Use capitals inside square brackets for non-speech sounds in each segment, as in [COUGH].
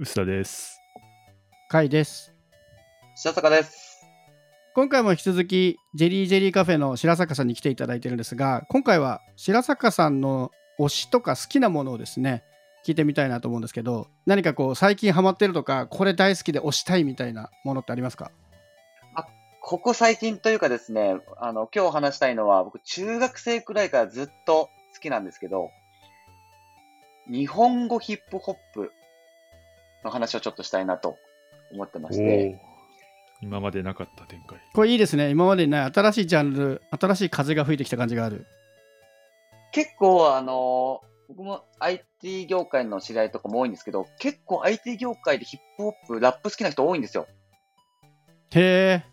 臼田です。かいです。白坂です。今回も引き続きジェリージェリーカフェの白坂さんに来ていただいてるんですが今回は白坂さんの推しとか好きなものをですね聞いてみたいなと思うんですけど何かこう最近ハマってるとかこれ大好きで推したいみたいなものってありますか？ここ最近というかですね、あの、今日話したいのは、僕、中学生くらいからずっと好きなんですけど、日本語ヒップホップの話をちょっとしたいなと思ってまして、今までなかった展開。これいいですね。今までにない新しいジャンル新しい風が吹いてきた感じがある。結構、あの、僕も IT 業界の知り合いとかも多いんですけど、結構 IT 業界でヒップホップ、ラップ好きな人多いんですよ。へ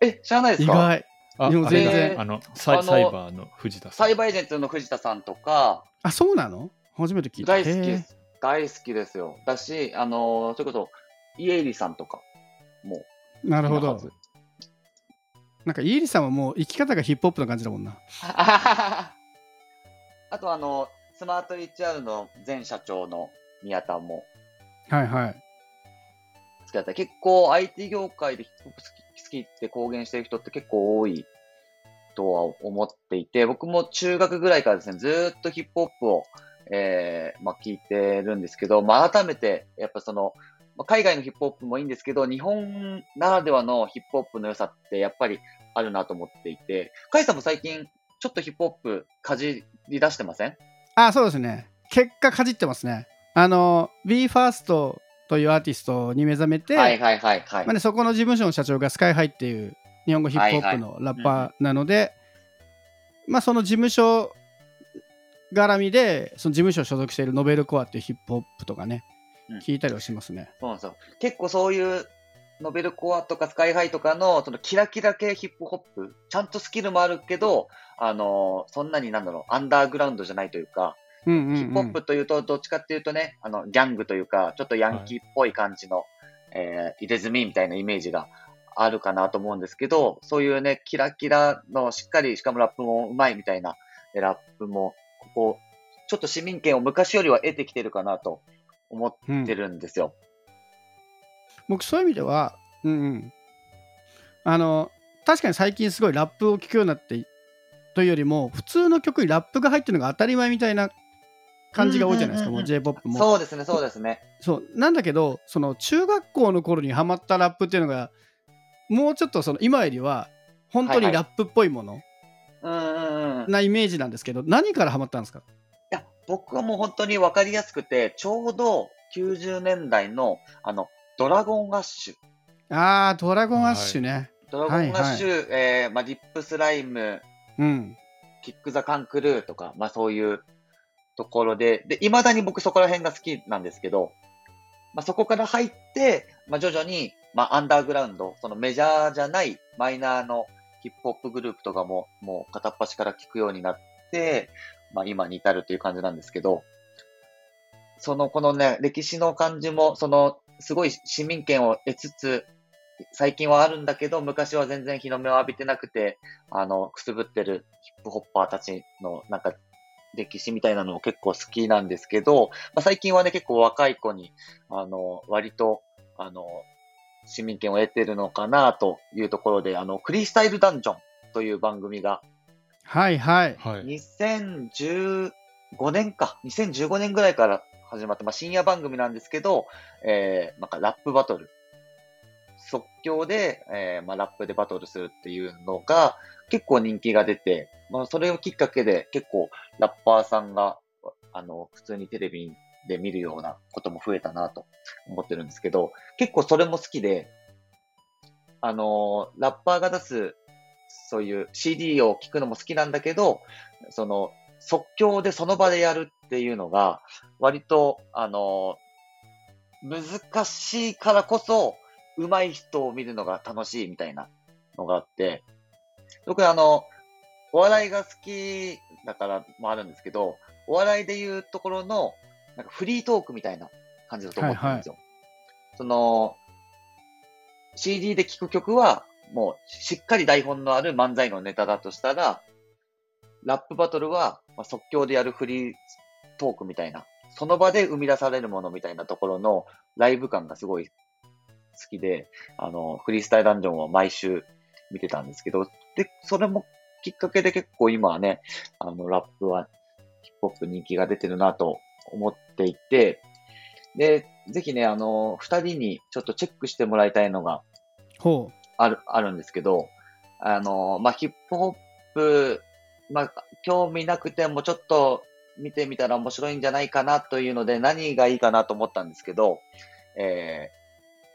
え、知らないえ意ですか？外。あ、でも全然。あのサイあのサイバーの藤田さん。サイバーエージェントの藤田さんとか、あそうなの？初めて聞いた。大好きでへす。大好きですよ。だし、あの、それこそ、イエイリさんとかも。えなるほどなんかイエリさんはもう生き方がヒップホップな感じだもんな [LAUGHS] あとあの、スマート HR の前社長の宮田もはいはい好きだった。結構 IT 業界でヒップホップ好き好きって公言してる人って結構多いとは思っていて、僕も中学ぐらいからですね、ずーっとヒップホップを、えーまあ、聞いてるんですけど、まあ、改めて、やっぱその、まあ海外のヒップホップもいいんですけど、日本ならではのヒップホップの良さってやっぱりあるなと思っていて、カイさんも最近ちょっとヒップホップかじり出してません？あそうですね。結果かじってますね。あの BE:FIRST というアーティストに目覚めて、はいはいはいはい。まあね、そこの事務所の社長がスカイハイっていう日本語ヒップホップのラッパーなので、まあその事務所絡みでその事務所所属しているノベルコアっていうヒップホップとかね、うん。聞いたりはしますね。そうなんですよ。結構そういうノベルコアとかスカイハイとかのそのキラキラ系ヒップホップ、ちゃんとスキルもあるけど、あのそんなになんだろう、アンダーグラウンドじゃないというか、ヒップホップというと、どっちかっていうとね、あの、ギャングというか、ちょっとヤンキーっぽい感じの、えー入れ墨みたいなイメージがあるかなと思うんですけど、そういうね、キラキラのしっかり、しかもラップもうまいみたいな、えラップも、ここ、ちょっと市民権を昔よりは得てきてるかなと思ってるんですよ。僕そういう意味では、うんうん、あの確かに最近すごいラップを聴くようになってというよりも普通の曲にラップが入ってるのが当たり前みたいな感じが多いじゃないですか、うんうんうんうんもう J−POP もそうですね、そうですね。そうなんだけどその中学校の頃にハマったラップっていうのがもうちょっとその今よりは本当にラップっぽいものうんうんうん。いなイメージなんですけど、何からハマったんですか？や、僕はもう本当にわかりやすくて、ちょうど90年代の、あの、ドラゴンアッシュ。あードラゴンアッシュね、ドラゴンアッシュ、えーまあ、リップスライム、うん。キック・ザ・カンクルーとか、まあそういうところで、で、未だに僕そこら辺が好きなんですけど、まあそこから入って、まあ徐々に、まあアンダーグラウンド、そのメジャーじゃないマイナーのヒップホップグループとかも、もう片っ端から聞くようになって、まあ今に至るという感じなんですけど、その、このね、歴史の感じも、その、すごい市民権を得つつ、最近はあるんだけど、昔は全然日の目を浴びてなくて、あの、くすぶってるヒップホッパーたちの、なんか、歴史みたいなのも結構好きなんですけど、まあ、最近はね、結構若い子に、あの、割と、あの、市民権を得てるのかなというところで、あの、クリスタイルダンジョンという番組が、はいはいはい。2015年か、2015年ぐらいから始まって、まあ、深夜番組なんですけど、えー、なんかラップバトル。即興で、えー、まあ、ラップでバトルするっていうのが結構人気が出て、まあ、それをきっかけで結構ラッパーさんが、あの、普通にテレビで見るようなことも増えたなと思ってるんですけど、結構それも好きで、あのラッパーが出す、そういう CD を聴くのも好きなんだけど、その、即興でその場でやるっていうのが、割と、あの難しいからこそ、上手い人を見るのが楽しいみたいなのがあって、僕あの、お笑いが好きだからもあるんですけど、お笑いでいうところの、なんかフリートークみたいな感じだと思ってるんですよ。その、CD で聴く曲は、もうしっかり台本のある漫才のネタだとしたら、ラップバトルは、まあ、即興でやるフリートークみたいなその場で生み出されるものみたいなところのライブ感がすごい好きで、あの、フリースタイルダンジョンは毎週見てたんですけど、で、それもきっかけで結構今はね、あの、ラップはヒップホップ人気が出てるなと思っていて、で、ぜひね、あの、二人にちょっとチェックしてもらいたいのがほある、あるんですけど、あの、まあ、ヒップホップ、まあ、興味なくてもちょっと見てみたら面白いんじゃないかなというので、何がいいかなと思ったんですけど、え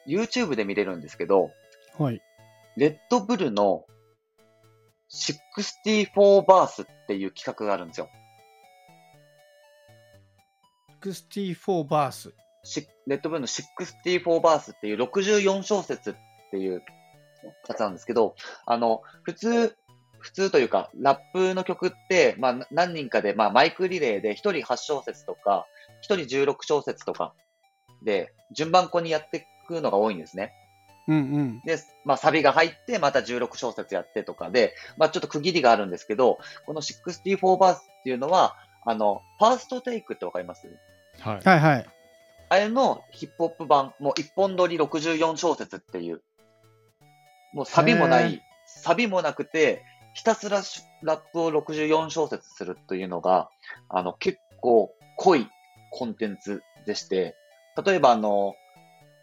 ー、YouTube で見れるんですけど、う。はい。レッドブルの64バースっていう企画があるんですよ。64バース。しレッドブルの64バースっていう64小節っていうやつなんですけど、あの、普通、普通というか、ラップの曲って、まあ、な何人かで、まあ、マイクリレーで1人8小節とか、1人16小節とかで、順番こにやっていくのが多いんですね。うんうん。で、まあ、サビが入って、また16小節やってとかで、まあ、ちょっと区切りがあるんですけど、この64バースっていうのは、あの、ファーストテイクってわかります？はい。はいはい。あれのヒップホップ版、もう一本撮り64小節っていう、もうサビもない、サビもなくて、ひたすらしラップを64小節するというのが、あの、結構濃いコンテンツでして、例えばあの、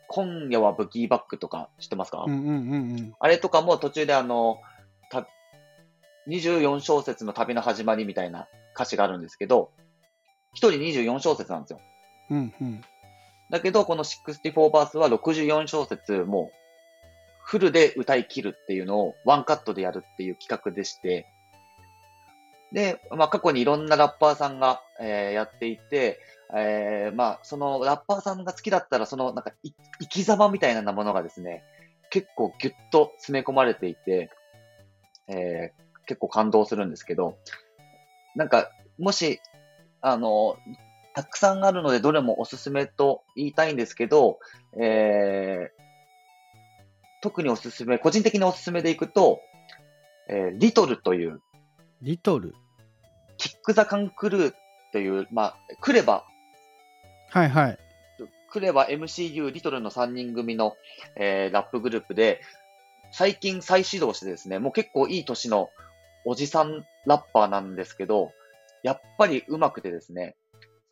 今夜はブギーバックとか知ってますか、うんうんうんうん。あれとかも途中であの、た24小節の旅の始まりみたいな歌詞があるんですけど、一人24小節なんですよ。うん。だけど、この64バースは64小節、もう、フルで歌い切るっていうのをワンカットでやるっていう企画でして、で、まあ、過去にいろんなラッパーさんが、えーやっていて、えーまあ、そのラッパーさんが好きだったら、その、なんか、生き様みたいなものがですね、結構ギュッと詰め込まれていて、えー結構感動するんですけど、なんか、もし、あの、たくさんあるので、どれもおすすめと言いたいんですけど、えー特におすすめ、個人的におすすめでいくと、えーリトルという、リトル？キック・ザ・カン・クルーという、まあ、クレバ、はいはい。クレバ MCU リトルの3人組の、えーラップグループで、最近再始動してですね、もう結構いい年のおじさんラッパーなんですけど、やっぱり上手くてですね、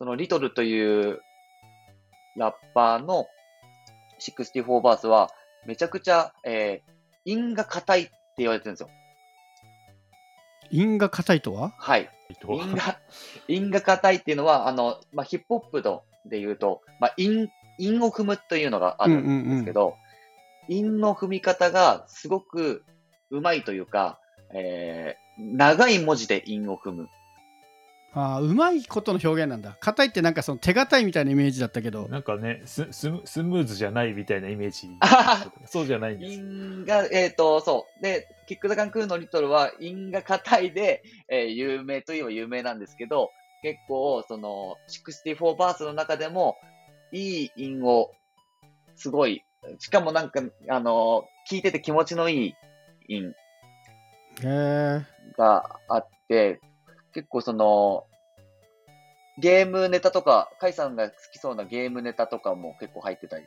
そのリトルというラッパーの64バースは、めちゃくちゃ、えー、韻が硬いって言われてるんですよ。韻が硬いとは？はい。と韻が、韻が [LAUGHS] 硬いっていうのは、あの、まあ、ヒップホップので言うと、まあ、韻、韻を踏むというのがあるんですけど、韻の踏み方がすごくうまいというか、えー長い文字で韻を踏む。ああ、うまいことの表現なんだ。硬いってなんかその手堅いみたいなイメージだったけど。なんかねススム、スムーズじゃないみたいなイメージ。[LAUGHS] そうじゃないんです。韻が、えっ、と、そう。で、キック・ザ・カンクーのリトルは韻が硬いで、えー有名といえば有名なんですけど、結構、その、64バースの中でも、いい韻を、すごい、しかもなんか、あの聞いてて気持ちのいい韻へえ。があって、結構その、ゲームネタとか、カイさんが好きそうなゲームネタとかも結構入ってたり、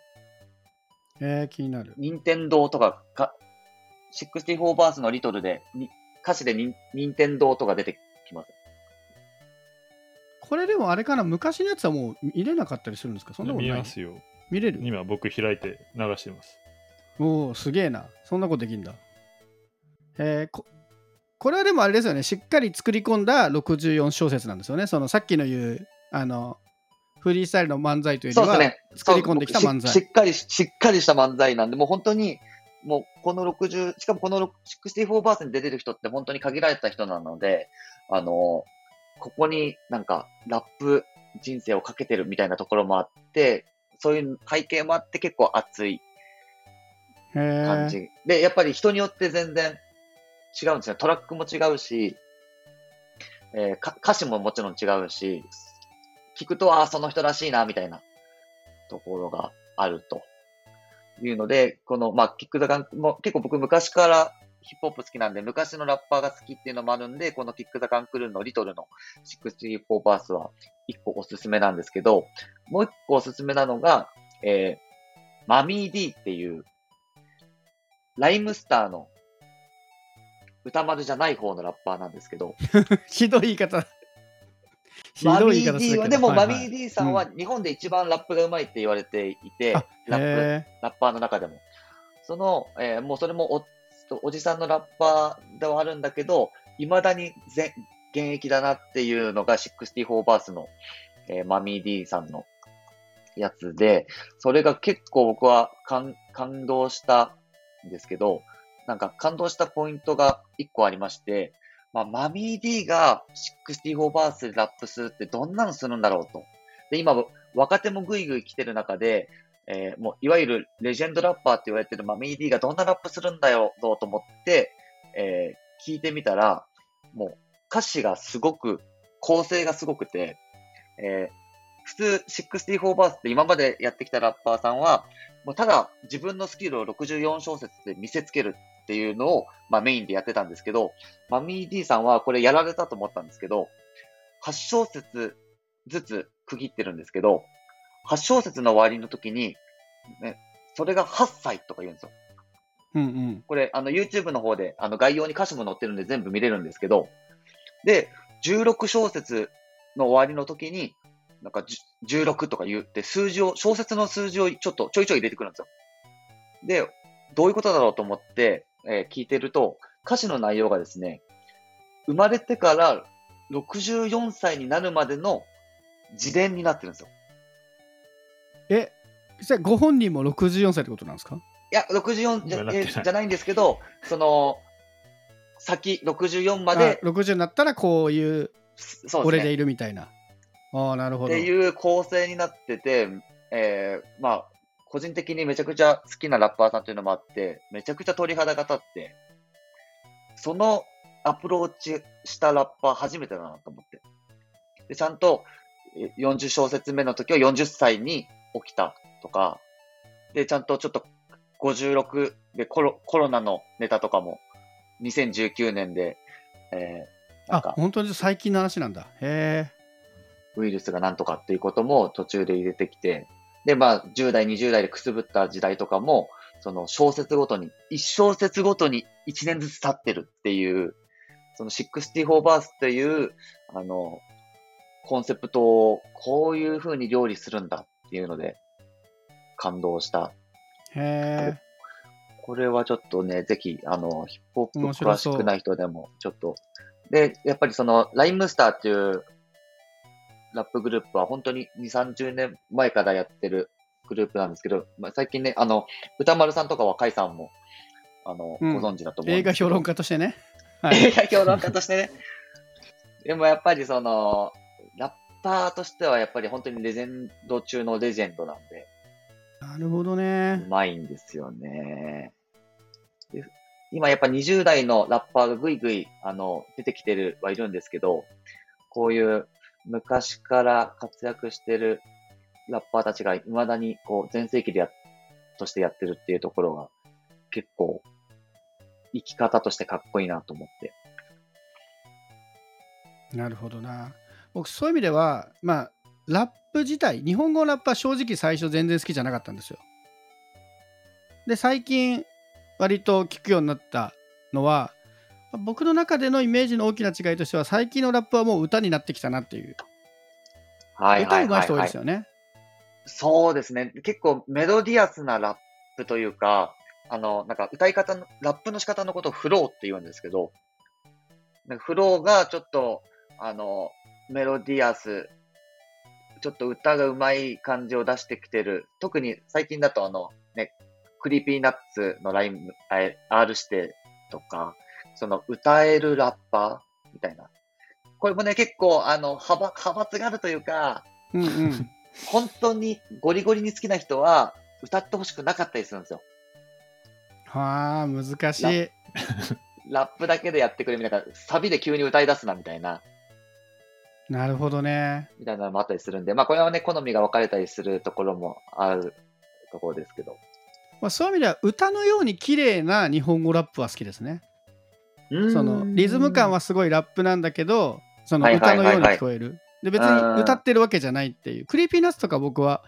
えー、気になる。任天堂とかか、64バースのリトルで、に歌詞でに任天堂とか出てきます。これでもあれかな、昔のやつはもう見れなかったりするんですか？そんなことない？見ますよ。見れる？今僕開いて流してます。おお、すげえな。そんなことできんだ。えーここれはでもあれですよね、しっかり作り込んだ64小節なんですよね。そのさっきの言う、あの、フリースタイルの漫才というよりは、ね。作り込んできた漫才ししっかり、しっかりした漫才なんで、もう本当に、もうこの60、しかもこの64バースに出てる人って本当に限られた人なので、あの、ここになんかラップ人生をかけてるみたいなところもあって、そういう背景もあって結構熱い感じ。で、やっぱり人によって全然違うんですね。トラックも違うし、えー歌詞ももちろん違うし、聞くと、ああ、その人らしいな、みたいなところがあるというので、この、まあ、キックザガンも結構僕昔からヒップホップ好きなんで、昔のラッパーが好きっていうのもあるんで、このキック・ザ・カンクルーのリトルの64バースは一個おすすめなんですけど、もう一個おすすめなのが、えー、マミー D っていう、ライムスターの歌丸じゃない方のラッパーなんですけど、[LAUGHS] ひどい言い方。ひマミどい言い方ー D は、でもマミー D さんは日本で一番ラップが上手いって言われていて、あラップ、へラッパーの中でも。その、えーもうそれもおおじさんのラッパーではあるんだけど、未だにぜ現役だなっていうのが64バースの、えーマミー D さんのやつで、それが結構僕は感感動したんですけど、なんか感動したポイントが一個ありまして、まあ、マミー D が64バースでラップするってどんなのするんだろうと。で、今、若手もぐいぐい来てる中で、えーもう、いわゆるレジェンドラッパーって言われてるマミー D がどんなラップするんだよ、と思って、えー聞いてみたら、もう、歌詞がすごく、構成がすごくて、えー普通64バースって今までやってきたラッパーさんは、もうただ自分のスキルを64小節で見せつけるっていうのを、まあ、メインでやってたんですけど、マミー D さんはこれやられたと思ったんですけど、8小節ずつ区切ってるんですけど、8小節の終わりの時に、ね、それが8歳とか言うんですよ。うんうん。これ、あの、YouTube の方で、あの、概要に歌詞も載ってるんで全部見れるんですけど、で、16小節の終わりの時に、なんかじゅ16とか言って、数字を、小説の数字をちょっとちょいちょい入れてくるんですよ。で、どういうことだろうと思って、えー聞いてると、歌詞の内容がですね、生まれてから64歳になるまでの自伝になってるんですよ。え、じゃあご本人も64歳ってことなんですか？いや、64じゃ,、ないえーじゃないんですけど、その、先、64まあで、60になったらこういうそうで俺で。いるみたいな。ああ、なるほど。っていう構成になってて、えー、まあ、個人的にめちゃくちゃ好きなラッパーさんというのもあって、めちゃくちゃ鳥肌が立って、そのアプローチしたラッパー初めてだなと思って。で、ちゃんとえ40小節目の時は40歳に起きたとか、で、ちゃんとちょっと56でコロコロナのネタとかも2019年で、えー、なんあ、か本当に最近の話なんだ。へえ。ウイルスがなんとかっていうことも途中で入れてきて、で、まあ、10代、20代でくすぶった時代とかも、その小説ごとに、1小節ごとに1年ずつ経ってるっていう、その64バースっていう、あの、コンセプトをこういう風に料理するんだっていうので、感動した。へえ。これはちょっとね、ぜひ、あの、ヒップホップ詳しくない人でも、ちょっと。で、やっぱりその、ライムスターっていうラップグループは本当に2、30年前からやってるグループなんですけど、まあ、最近ね、あの、歌丸さんとかはカイさんも、あの、うんご存知だと思うん映画評論家としてね。はい。映画評論家としてね。[LAUGHS] でもやっぱりその、ラッパーとしてはやっぱり本当にレジェンド中のレジェンドなんで、なるほどねう。まいんですよね。で今やっぱ20代のラッパーがぐいぐい、あの、出てきてるはいるんですけど、こういう昔から活躍してるラッパーたちが未だにこう全盛期でや、としてやってるっていうところが結構生き方としてかっこいいなと思って。なるほどな。僕、そういう意味では、まあ、ラップ自体、日本語のラップは正直最初全然好きじゃなかったんですよ。で、最近、割と聞くようになったのは、僕の中でのイメージの大きな違いとしては、最近のラップはもう歌になってきたなっていう。はい歌はいうはい、はいまい人多いです。よね。そうですね。結構メロディアスなラップというか、あの、なんか歌い方の、ラップの仕方のことをフローって言うんですけど、なんかフローがちょっと、あの、メロディアス、ちょっと歌が上手い感じを出してきてる。特に最近だとあの、ね、 Creepy Nuts のライン、あ R 指定とか、その歌えるラッパーみたいな。これもね、結構、あの、派閥、派閥があるというか、うんうん。本当にゴリゴリに好きな人は歌ってほしくなかったりするんですよ。はあ、難しい。ラップだけでやってくれみたいな、サビで急に歌い出すなみたいな、なるほどね。みたいなのもあったりするんで、まあこれはね、好みが分かれたりするところもあるところですけど。まあ、そういう意味では、歌のように綺麗な日本語ラップは好きですね。そのリズム感はすごいラップなんだけどその歌のように聞こえる。で別に歌ってるわけじゃないっていう Creepy Nuts とか僕は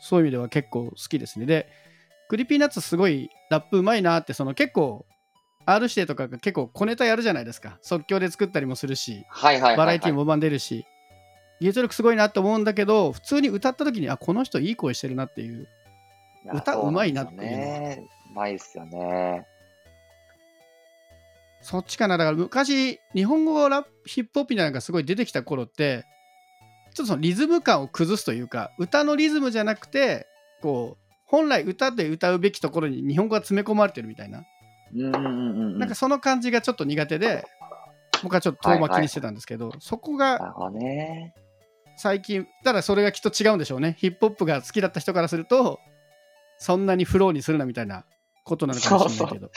そういう意味では結構好きですね。で Creepy Nuts すごいラップうまいなってその結構 R 指定とかが結構小ネタやるじゃないですか。即興で作ったりもするし。バラエティーもバンバン出るし。技術力すごいなって思うんだけど普通に歌った時にあこの人いい声してるなっていう。歌うまいなっていううまいっすよね。そっちかなだから昔日本語ラップヒップホップみたいなのがすごい出てきた頃ってちょっとそのリズム感を崩すというか歌のリズムじゃなくてこう本来歌で歌うべきところに日本語が詰め込まれてるみたいな、うんうんうんうん。なんかその感じがちょっと苦手で僕はちょっと遠巻きにしてたんですけど、そこがなるほどね。最近ただそれがきっと違うんでしょうねヒップホップが好きだった人からするとそんなにフローにするなみたいなことなのかもしれないけど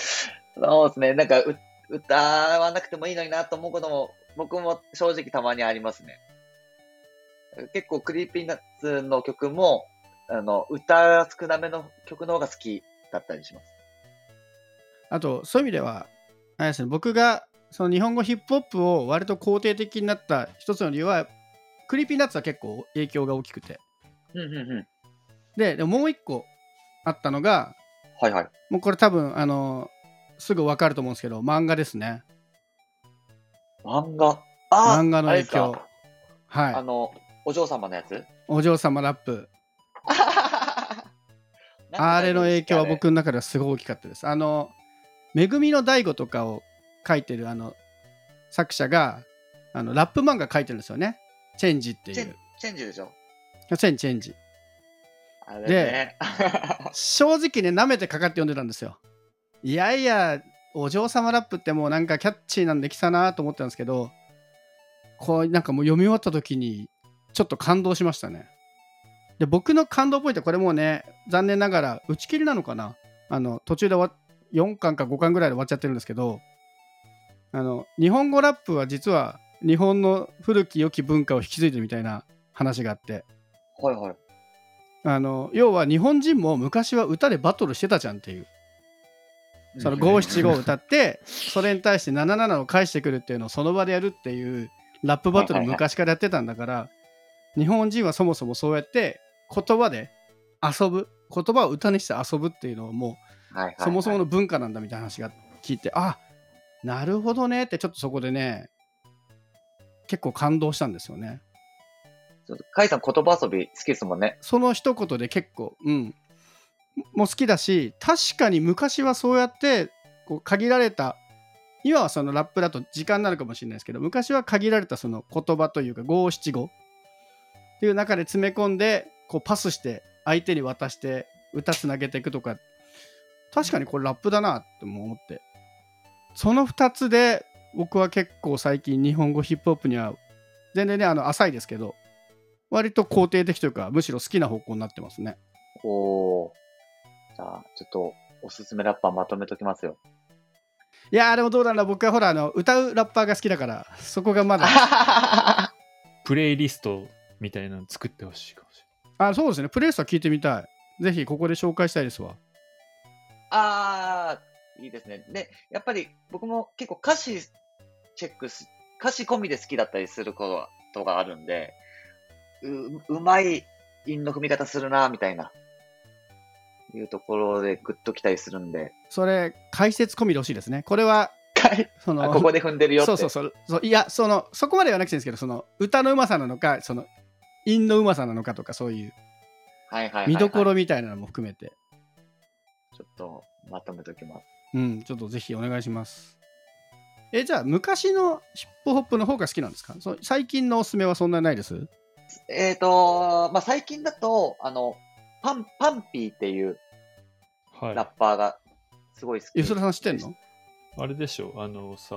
そうですね。なんかう、歌わなくてもいいのになと思うことも、僕も正直たまにありますね。結構、 Creepy Nuts の曲も、あの、歌少なめの曲の方が好きだったりします。あとそういう意味ではあれですね僕がその日本語ヒップホップを割と肯定的になった一つの理由は Creepy Nuts は結構影響が大きくてうんうんうん。ででももう一個あったのがはいはい。もうこれ多分あのすぐ分かると思うんですけど漫画ですね。漫画？あ漫画の影響。はい。の、お嬢様のやつ？お嬢様ラップ。[LAUGHS] あれの影響は僕の中ではすごい大きかったです。あの「めぐみの大悟」とかを書いてるあの作者があのラップ漫画書いてるんですよね。チェンジっていう。チェンジでしょ？チェンジチェンジ。ね。正直ね舐めてかかって読んでたんですよいやいやお嬢様ラップってもうなんかキャッチーなんできたなと思ってたんですけどこうなんかもう読み終わった時にちょっと感動しましたね。で僕の感動ポイントはこれもうね残念ながら打ち切りなのかな。あの途中で終わ4巻か5巻ぐらいで終わっちゃってるんですけどあの日本語ラップは実は日本の古き良き文化を引き継いでるみたいな話があって。はいはい。あの要は日本人も昔は歌でバトルしてたじゃんっていうその五七五を歌ってそれに対して77を返してくるっていうのをその場でやるっていうラップバトル昔からやってたんだから日本人はそもそもそうやって言葉で遊ぶ言葉を歌にして遊ぶっていうのをもはいはいはいうそもそもの文化なんだみたいな話が聞いてあなるほどねってちょっとそこでね結構感動したんですよね。ちょっとカイさん言葉遊び好きですもんね。その一言で結構、うん、も好きだし確かに昔はそうやってこう限られた今はそのラップだと時間になるかもしれないですけど昔は限られたその言葉というか五七五っていう中で詰め込んでこうパスして相手に渡して歌つなげていくとか確かにこれラップだなって思ってその2つで僕は結構最近日本語ヒップホップには全然ねあの浅いですけど割と肯定的というかむしろ好きな方向になってますねお。じゃあ、ちょっと、おすすめラッパーまとめときますよ。いやーでもどうなんだ僕はほらあの歌うラッパーが好きだからそこがまだ。[LAUGHS] プレイリストみたいなの作ってほしいかもしあそうですね。プレイスは聞いてみたい。ぜひここで紹介したいですわ。あー、いいですね。で、やっぱり僕も結構歌詞チェックす、歌詞込みで好きだったりすることがあるんで、う、うまい韻の踏み方するな、みたいな、いうところでグッときたりするんで、それ解説込みでほしいですね。これはそのあここで踏んでるよって。そうそうそう。そういやそのそこまではなくていいんですけどその歌のうまさなのかその韻のうまさなのかとかそういう見どころみたいなのも含めて。ちょっとまとめときます。うんちょっとぜひお願いします。えじゃあ昔のヒップホップの方が好きなんですか？そう最近のおすすめはそんなにないです？えっ、と、まあ、最近だと、あの、パン、パンピーっていうれない。ラッパーがすごい好き。吉田さん知ってんの？あれでしょあのさ、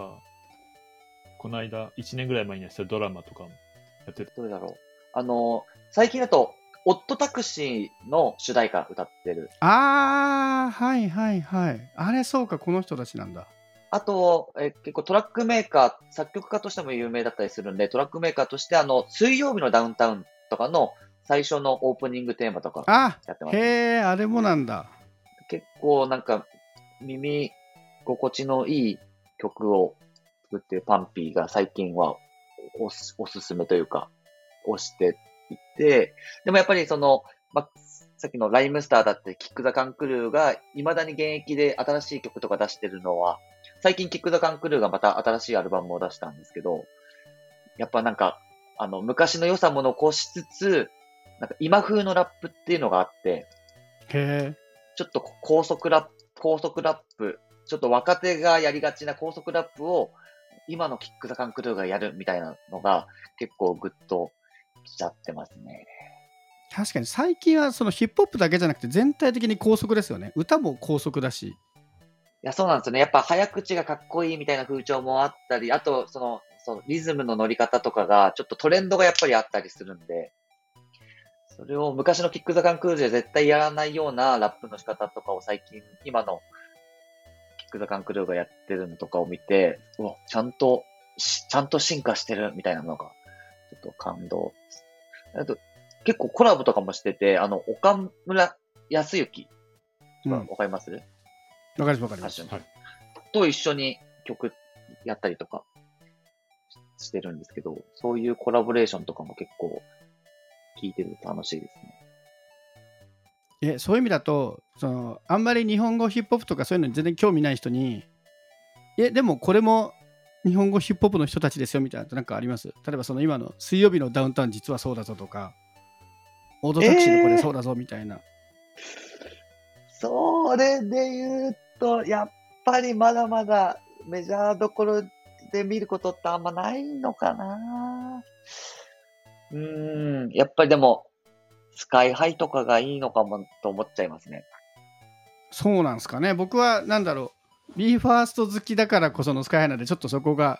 この間、1年ぐらい前にやってたドラマとかもやってる。どれだろう。あの、最近だと、オットタクシーの主題歌歌ってる。あーはいはいはいあれそうかこの人たちなんだあと、え結構トラックメーカー、作曲家としても有名だったりするんで、トラックメーカーとして、あの、水曜日のダウンタウンとかの最初のオープニングテーマとかあやってます。へえあれもなんだ結構なんか、耳心地のいい曲を作ってるパンピーが最近はおすおすすめというか、押していて、でもやっぱりその、まあ、さっきのライムスターだってキック・ザ・カンクルーが未だに現役で新しい曲とか出してるのは、最近キック・ザ・カンクルーがまた新しいアルバムを出したんですけど、やっぱなんか、あの、昔の良さも残しつつ、なんか今風のラップっていうのがあって、へえ。ちょっと高速ラップ、高速ラップ、ちょっと若手がやりがちな高速ラップを、今のキック・ザ・カンクルーがやるみたいなのが結構グッときちゃってますね。確かに最近はそのヒップホップだけじゃなくて全体的に高速ですよね。歌も高速だし。いや、そうなんですよね。やっぱ早口がかっこいいみたいな風潮もあったり、あと、その、そのリズムの乗り方とかが、ちょっとトレンドがやっぱりあったりするんで、それを昔のキック・ザ・カンクルーで絶対やらないようなラップの仕方とかを最近、今のキック・ザ・カンクルーがやってるのとかを見て、うわ、ちゃんとし、ちゃんと進化してるみたいなのが、ちょっと感動。あと、結構コラボとかもしてて、あの、岡村康之、うん。わわかります？かりますわかります。はいと一緒に曲やったりとかしてるんですけど、そういうコラボレーションとかも結構聞いてると楽しいですね。えそういう意味だとそのあんまり日本語ヒップホップとかそういうのに全然興味ない人にえでもこれも日本語ヒップホップの人たちですよみたいななんかあります？例えばその今の水曜日のダウンタウン実はそうだぞとかオードタクシーのこれそうだぞみたいな、それで言うと、やっぱりまだまだメジャーどころで見ることってあんまないのかなうーん、やっぱりでも、スカイハイとかがいいのかもと思っちゃいますね。そうなんですかね。僕はなんだろう。BE:FIRST 好きだからこそのスカイハイなんでちょっとそこが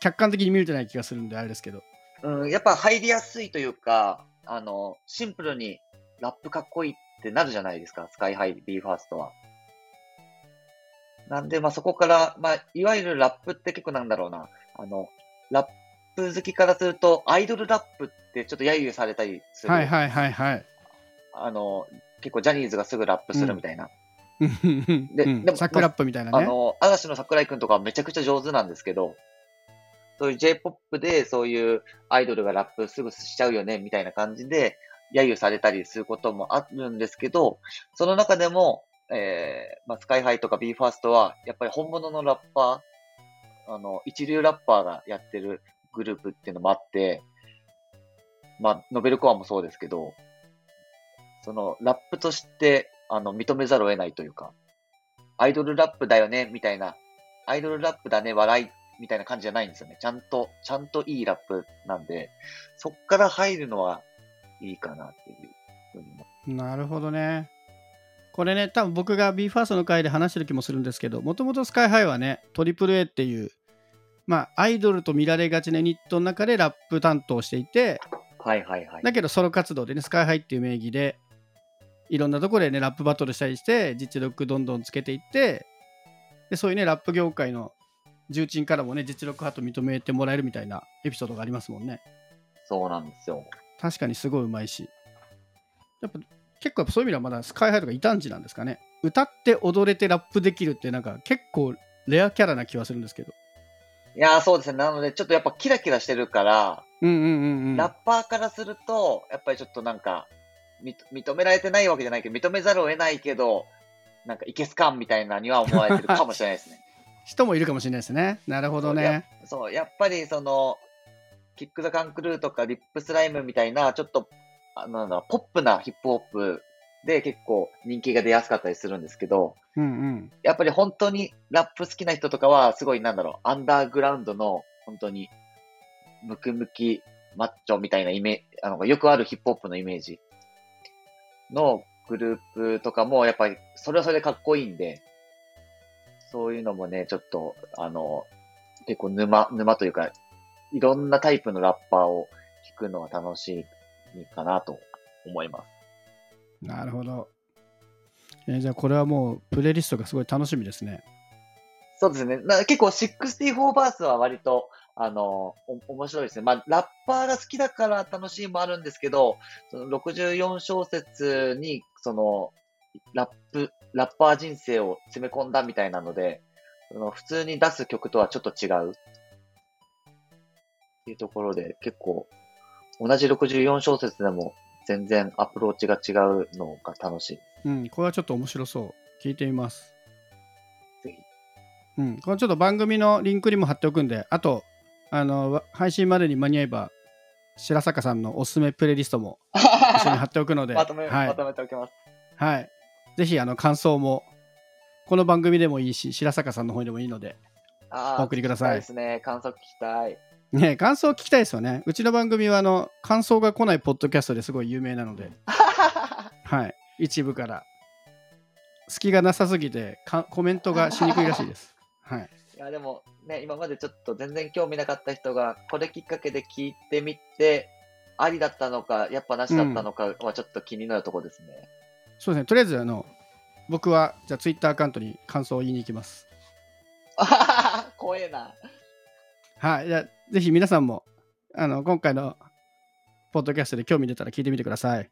客観的に見れてない気がするんであれですけど。うん、やっぱ入りやすいというか、あの、シンプルにラップかっこいいってなるじゃないですか、 SKY-HI、BE:FIRST は。なんで、まあそこから、まあ、いわゆるラップって結構なんだろうな、あの、ラップ好きからすると、アイドルラップってちょっと揶揄されたりする。はいはいはいはいあの、結構ジャニーズがすぐラップするみたいな。でうんでもサクラップみたいなねあの、嵐の桜井くんとかはめちゃくちゃ上手なんですけど、そういう J-POP でそういうアイドルがラップすぐしちゃうよね、みたいな感じで、揶揄されたりすることもあるんですけど、その中でも、えー、まあ、スカイハイとか BE:FIRST は、やっぱり本物のラッパー、あの、一流ラッパーがやってるグループっていうのもあって、まあ、ノベルコアもそうですけど、その、ラップとして、あの、認めざるを得ないというか、アイドルラップだよね、みたいな、アイドルラップだね、笑い、みたいな感じじゃないんですよね。ちゃんと、ちゃんといいラップなんで、そっから入るのはいいかなっていうふうに思なるほどね。これね、多分僕が BE:FIRST の回で話してる気もするんですけど、もともとスカイハイはね、トリプル a っていう、まあ、アイドルと見られがちなユニットの中でラップ担当していて、はいはいはい。だけどソロ活動でね、スカイハイっていう名義で、いろんなところでね、ラップバトルしたりして、実力どんどんつけていって、でそういうね、ラップ業界の重鎮からもね、実力派と認めてもらえるみたいなエピソードがありますもんね。そうなんですよ。確かにすごいうまいし。やっぱ結構やっぱそういう意味ではまだスカイハイとか異端児なんですかね。歌って踊れてラップできるってなんか結構レアキャラな気はするんですけど。いやーそうですね。なので、ちょっとやっぱキラキラしてるから、うんうんうんうん。ラッパーからすると、やっぱりちょっとなんか、み認められてないわけじゃないけど、認めざるを得ないけど、なんかいけすかんみたいなには思われてるかもしれないですね。[LAUGHS] 人もいるかもしれないですね。なるほどね。そう、やっぱりその、キック・ザ・カンクルーとかリップスライムみたいな、ちょっと、あのなんだろうポップなヒップホップで結構人気が出やすかったりするんですけど、うんうん。やっぱり本当にラップ好きな人とかは、すごいなんだろう、アンダーグラウンドの、本当に、ムキムキマッチョみたいなイメージ、あの、よくあるヒップホップのイメージのグループとかも、やっぱり、それはそれでかっこいいんで、そういうのもね、ちょっと、あの、結構沼、沼というか、いろんなタイプのラッパーを聞くのは楽しいかなと思います。なるほど。えーじゃあこれはもうプレイリストがすごい楽しみですね。そうですね。な結構64バースは割と、あの、お面白いですね。まあ、ラッパーが好きだから楽しいもあるんですけど、その64小節に、その、ラップ、ラッパー人生を詰め込んだみたいなので、その普通に出す曲とはちょっと違う。っていうところで結構、同じ64小節でも全然アプローチが違うのが楽しい。うん、これはちょっと面白そう。聞いてみます。ぜひ。うん、これちょっと番組のリンクにも貼っておくんで、あと、あの、わ配信までに間に合えば、白坂さんのおすすめプレイリストも一緒に貼っておくので、[LAUGHS] まとめ、はいまとめておきます。はい。ぜひ、あの、感想も、この番組でもいいし、白坂さんの方でもいいので、お送りください聞きたですね。感想聞きたい。ね、感想聞きたいですよね。うちの番組は、あの、感想が来ないポッドキャストですごい有名なので、[LAUGHS] はい。一部から。隙がなさすぎてか、コメントがしにくいらしいです。はい。いや、でもね、今までちょっと全然興味なかった人が、これきっかけで聞いてみて、ありだったのか、やっぱなしだったのかはちょっと気になるところですね。そうですね。とりあえず、あの、僕は、じゃあ、ツイッターアカウントに感想を言いに行きます。[LAUGHS] 怖えな。はい。じゃあぜひ皆さんも、あの、今回のポッドキャストで興味出たら聞いてみてください。